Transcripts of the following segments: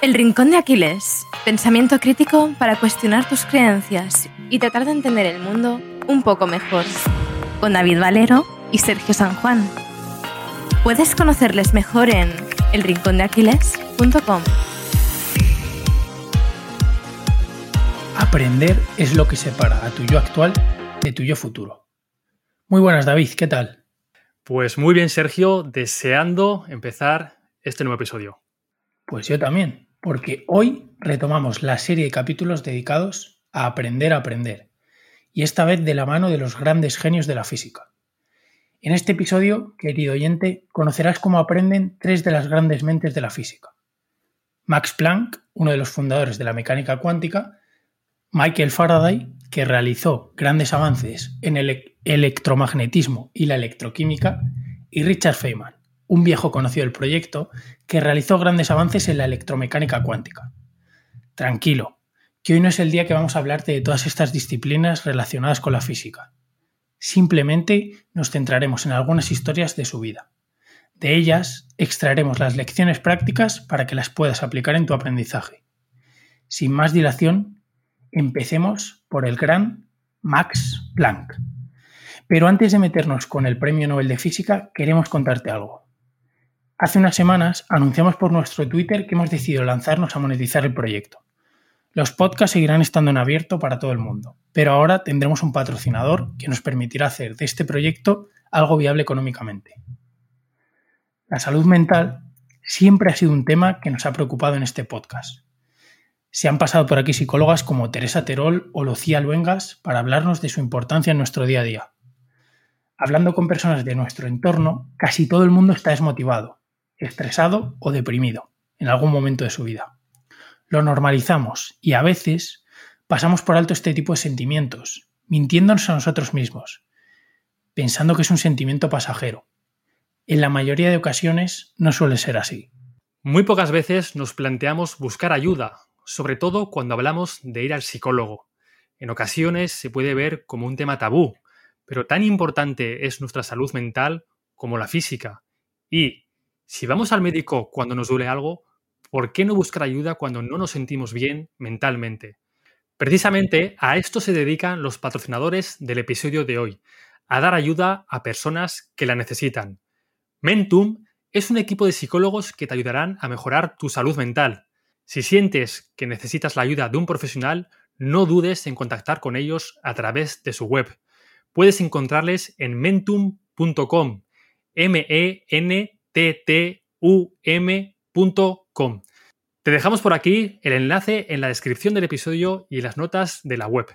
El Rincón de Aquiles. Pensamiento crítico para cuestionar tus creencias y tratar de entender el mundo un poco mejor. Con David Valero y Sergio San Juan. Puedes conocerles mejor en elrincondeaquiles.com. Aprender es lo que separa a tu yo actual de tu yo futuro. Muy buenas, David, ¿qué tal? Pues muy bien, Sergio, deseando empezar este nuevo episodio. Pues yo también porque hoy retomamos la serie de capítulos dedicados a aprender a aprender, y esta vez de la mano de los grandes genios de la física. En este episodio, querido oyente, conocerás cómo aprenden tres de las grandes mentes de la física. Max Planck, uno de los fundadores de la mecánica cuántica, Michael Faraday, que realizó grandes avances en el electromagnetismo y la electroquímica, y Richard Feynman, un viejo conocido del proyecto que realizó grandes avances en la electromecánica cuántica. Tranquilo, que hoy no es el día que vamos a hablarte de todas estas disciplinas relacionadas con la física. Simplemente nos centraremos en algunas historias de su vida. De ellas extraeremos las lecciones prácticas para que las puedas aplicar en tu aprendizaje. Sin más dilación, empecemos por el gran Max Planck. Pero antes de meternos con el Premio Nobel de Física, queremos contarte algo. Hace unas semanas anunciamos por nuestro Twitter que hemos decidido lanzarnos a monetizar el proyecto. Los podcasts seguirán estando en abierto para todo el mundo, pero ahora tendremos un patrocinador que nos permitirá hacer de este proyecto algo viable económicamente. La salud mental siempre ha sido un tema que nos ha preocupado en este podcast. Se han pasado por aquí psicólogas como Teresa Terol o Lucía Luengas para hablarnos de su importancia en nuestro día a día. Hablando con personas de nuestro entorno, casi todo el mundo está desmotivado, estresado o deprimido en algún momento de su vida. Lo normalizamos y a veces pasamos por alto este tipo de sentimientos, mintiéndonos a nosotros mismos, pensando que es un sentimiento pasajero. En la mayoría de ocasiones no suele ser así. Muy pocas veces nos planteamos buscar ayuda, sobre todo cuando hablamos de ir al psicólogo. En ocasiones se puede ver como un tema tabú, pero tan importante es nuestra salud mental como la física. Y si vamos al médico cuando nos duele algo, ¿por qué no buscar ayuda cuando no nos sentimos bien mentalmente? Precisamente a esto se dedican los patrocinadores del episodio de hoy, a dar ayuda a personas que la necesitan. Mentum es un equipo de psicólogos que te ayudarán a mejorar tu salud mental. Si sientes que necesitas la ayuda de un profesional, no dudes en contactar con ellos a través de su web. Puedes encontrarles en mentum.com, m e n ttum.com. Te dejamos por aquí el enlace en la descripción del episodio y las notas de la web.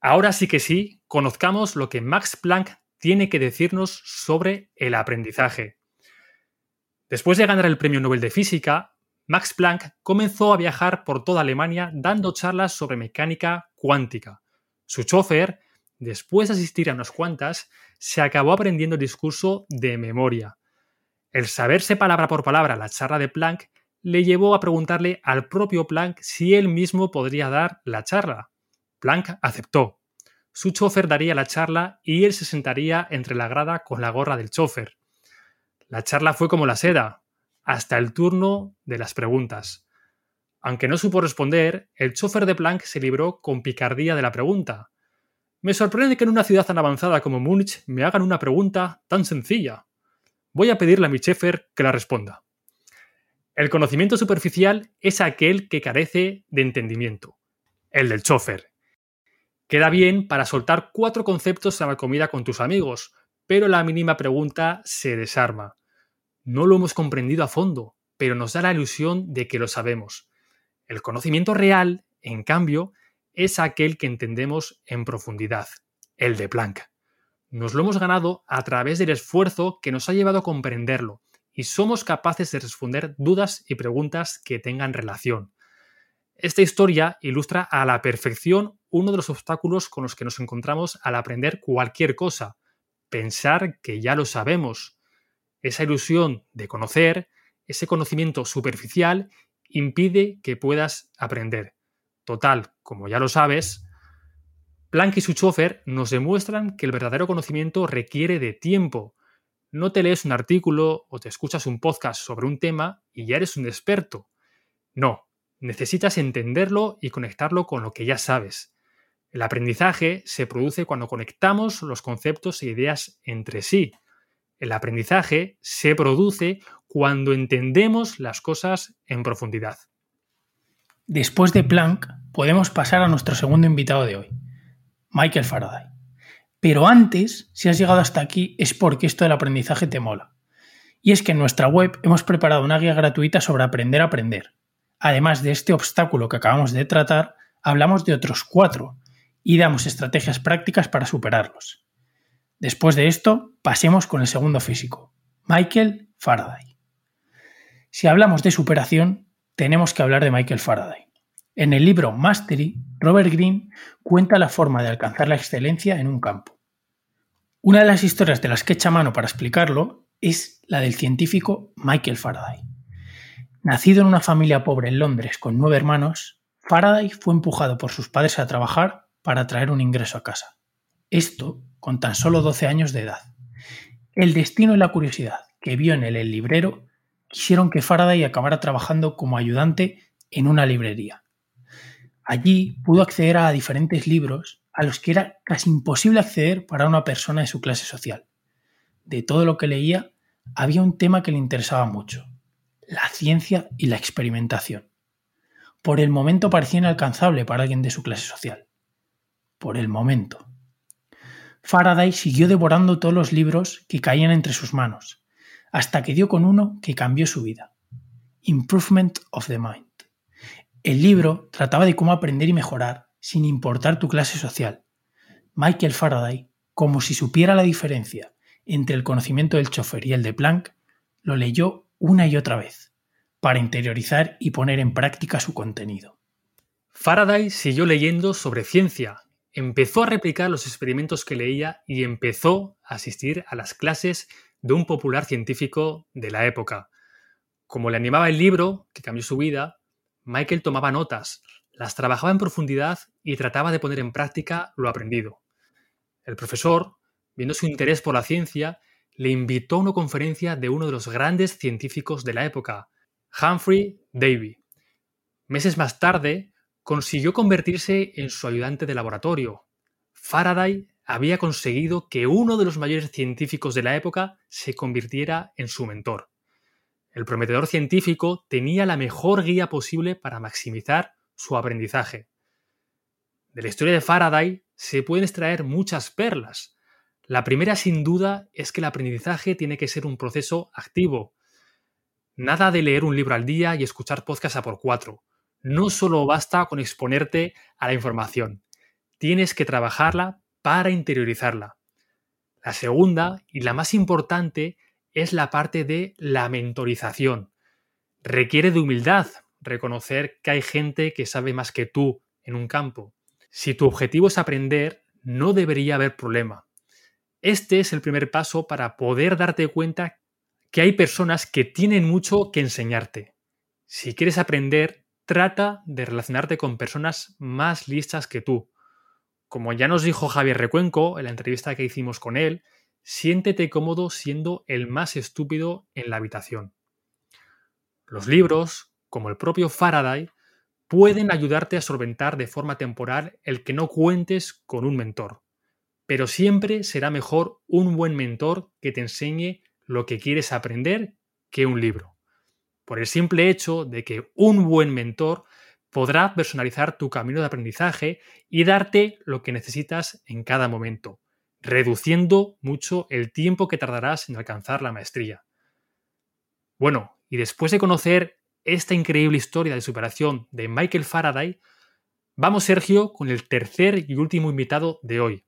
Ahora sí que sí, conozcamos lo que Max Planck tiene que decirnos sobre el aprendizaje. Después de ganar el Premio Nobel de Física, Max Planck comenzó a viajar por toda Alemania dando charlas sobre mecánica cuántica. Su chofer después de asistir a unas cuantas, se acabó aprendiendo el discurso de memoria. El saberse palabra por palabra la charla de Planck le llevó a preguntarle al propio Planck si él mismo podría dar la charla. Planck aceptó. Su chofer daría la charla y él se sentaría entre la grada con la gorra del chofer. La charla fue como la seda, hasta el turno de las preguntas. Aunque no supo responder, el chofer de Planck se libró con picardía de la pregunta. Me sorprende que en una ciudad tan avanzada como Múnich me hagan una pregunta tan sencilla. Voy a pedirle a mi chefer que la responda. El conocimiento superficial es aquel que carece de entendimiento, el del chofer. Queda bien para soltar cuatro conceptos a la comida con tus amigos, pero la mínima pregunta se desarma. No lo hemos comprendido a fondo, pero nos da la ilusión de que lo sabemos. El conocimiento real, en cambio, es aquel que entendemos en profundidad, el de Planck. Nos lo hemos ganado a través del esfuerzo que nos ha llevado a comprenderlo y somos capaces de responder dudas y preguntas que tengan relación. Esta historia ilustra a la perfección uno de los obstáculos con los que nos encontramos al aprender cualquier cosa, pensar que ya lo sabemos. Esa ilusión de conocer, ese conocimiento superficial, impide que puedas aprender. Total, como ya lo sabes, Planck y su chofer nos demuestran que el verdadero conocimiento requiere de tiempo. no te lees un artículo o te escuchas un podcast sobre un tema y ya eres un experto. No, necesitas entenderlo y conectarlo con lo que ya sabes. El aprendizaje se produce cuando conectamos los conceptos e ideas entre sí. El aprendizaje se produce cuando entendemos las cosas en profundidad. Después de Planck, podemos pasar a nuestro segundo invitado de hoy, Michael Faraday. Pero antes, si has llegado hasta aquí, es porque esto del aprendizaje te mola. Y es que en nuestra web hemos preparado una guía gratuita sobre aprender a aprender. Además de este obstáculo que acabamos de tratar, hablamos de otros cuatro y damos estrategias prácticas para superarlos. Después de esto, pasemos con el segundo físico, Michael Faraday. Si hablamos de superación, tenemos que hablar de Michael Faraday. En el libro Mastery, Robert Greene cuenta la forma de alcanzar la excelencia en un campo. Una de las historias de las que echa mano para explicarlo es la del científico Michael Faraday. Nacido en una familia pobre en Londres con nueve hermanos, Faraday fue empujado por sus padres a trabajar para traer un ingreso a casa. Esto con tan solo 12 años de edad. El destino y la curiosidad que vio en él el librero quisieron que Faraday acabara trabajando como ayudante en una librería. Allí pudo acceder a diferentes libros a los que era casi imposible acceder para una persona de su clase social. De todo lo que leía, había un tema que le interesaba mucho, la ciencia y la experimentación. Por el momento parecía inalcanzable para alguien de su clase social por el momento. Faraday siguió devorando todos los libros que caían entre sus manos, hasta que dio con uno que cambió su vida. Improvement of the Mind. El libro trataba de cómo aprender y mejorar sin importar tu clase social. Michael Faraday, como si supiera la diferencia entre el conocimiento del chofer y el de Planck, lo leyó una y otra vez, para interiorizar y poner en práctica su contenido. Faraday siguió leyendo sobre ciencia, empezó a replicar los experimentos que leía y empezó a asistir a las clases de un popular científico de la época. Como le animaba el libro, que cambió su vida, Michael tomaba notas, las trabajaba en profundidad y trataba de poner en práctica lo aprendido. El profesor, viendo su interés por la ciencia, le invitó a una conferencia de uno de los grandes científicos de la época, Humphrey Davy. Meses más tarde, consiguió convertirse en su ayudante de laboratorio. Faraday había conseguido que uno de los mayores científicos de la época se convirtiera en su mentor. El prometedor científico tenía la mejor guía posible para maximizar su aprendizaje. De la historia de Faraday se pueden extraer muchas perlas. La primera, sin duda, es que el aprendizaje tiene que ser un proceso activo. Nada de leer un libro al día y escuchar podcast a por cuatro no solo basta con exponerte a la información, tienes que trabajarla para interiorizarla. La segunda y la más importante es la parte de la mentorización. Requiere de humildad reconocer que hay gente que sabe más que tú en un campo. Si tu objetivo es aprender, no debería haber problema. Este es el primer paso para poder darte cuenta que hay personas que tienen mucho que enseñarte. Si quieres aprender, trata de relacionarte con personas más listas que tú. Como ya nos dijo Javier Recuenco en la entrevista que hicimos con él, siéntete cómodo siendo el más estúpido en la habitación. Los libros, como el propio Faraday, pueden ayudarte a solventar de forma temporal el que no cuentes con un mentor. Pero siempre será mejor un buen mentor que te enseñe lo que quieres aprender que un libro por el simple hecho de que un buen mentor podrá personalizar tu camino de aprendizaje y darte lo que necesitas en cada momento, reduciendo mucho el tiempo que tardarás en alcanzar la maestría. Bueno, y después de conocer esta increíble historia de superación de Michael Faraday, vamos Sergio con el tercer y último invitado de hoy,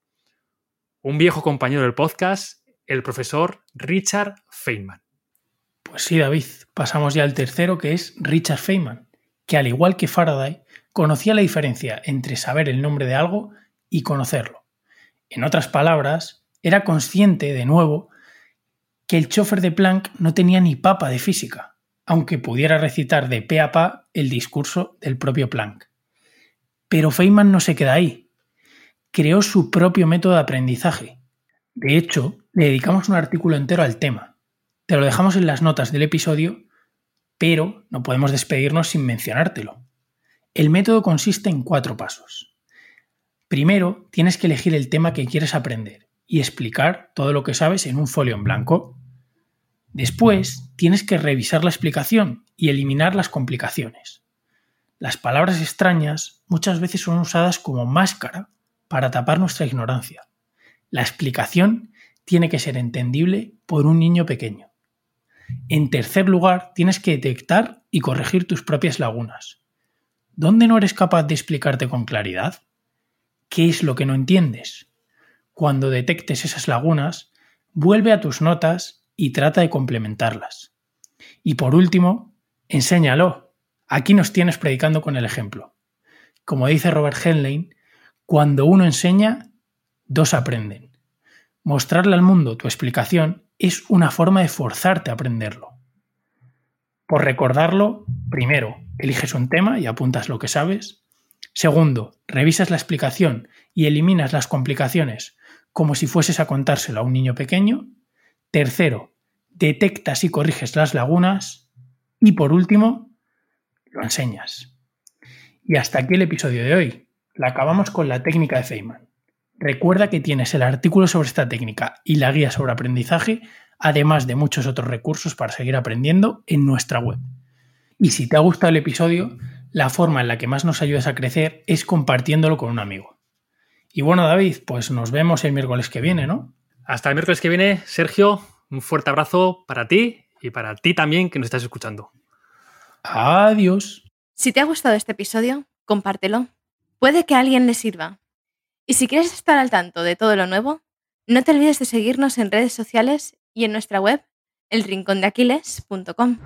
un viejo compañero del podcast, el profesor Richard Feynman. Pues sí, David, pasamos ya al tercero, que es Richard Feynman, que al igual que Faraday, conocía la diferencia entre saber el nombre de algo y conocerlo. En otras palabras, era consciente, de nuevo, que el chofer de Planck no tenía ni papa de física, aunque pudiera recitar de pe a pa el discurso del propio Planck. Pero Feynman no se queda ahí. Creó su propio método de aprendizaje. De hecho, le dedicamos un artículo entero al tema. Te lo dejamos en las notas del episodio, pero no podemos despedirnos sin mencionártelo. El método consiste en cuatro pasos. Primero, tienes que elegir el tema que quieres aprender y explicar todo lo que sabes en un folio en blanco. Después, tienes que revisar la explicación y eliminar las complicaciones. Las palabras extrañas muchas veces son usadas como máscara para tapar nuestra ignorancia. La explicación tiene que ser entendible por un niño pequeño. En tercer lugar, tienes que detectar y corregir tus propias lagunas. ¿Dónde no eres capaz de explicarte con claridad? ¿Qué es lo que no entiendes? Cuando detectes esas lagunas, vuelve a tus notas y trata de complementarlas. Y por último, enséñalo. Aquí nos tienes predicando con el ejemplo. Como dice Robert Henlein, cuando uno enseña, dos aprenden. Mostrarle al mundo tu explicación es una forma de forzarte a aprenderlo. Por recordarlo, primero, eliges un tema y apuntas lo que sabes. Segundo, revisas la explicación y eliminas las complicaciones como si fueses a contárselo a un niño pequeño. Tercero, detectas y corriges las lagunas. Y por último, lo enseñas. Y hasta aquí el episodio de hoy. La acabamos con la técnica de Feynman. Recuerda que tienes el artículo sobre esta técnica y la guía sobre aprendizaje, además de muchos otros recursos para seguir aprendiendo en nuestra web. Y si te ha gustado el episodio, la forma en la que más nos ayudas a crecer es compartiéndolo con un amigo. Y bueno, David, pues nos vemos el miércoles que viene, ¿no? Hasta el miércoles que viene, Sergio, un fuerte abrazo para ti y para ti también que nos estás escuchando. Adiós. Si te ha gustado este episodio, compártelo. Puede que a alguien le sirva. Y si quieres estar al tanto de todo lo nuevo, no te olvides de seguirnos en redes sociales y en nuestra web, elrincondeaquiles.com.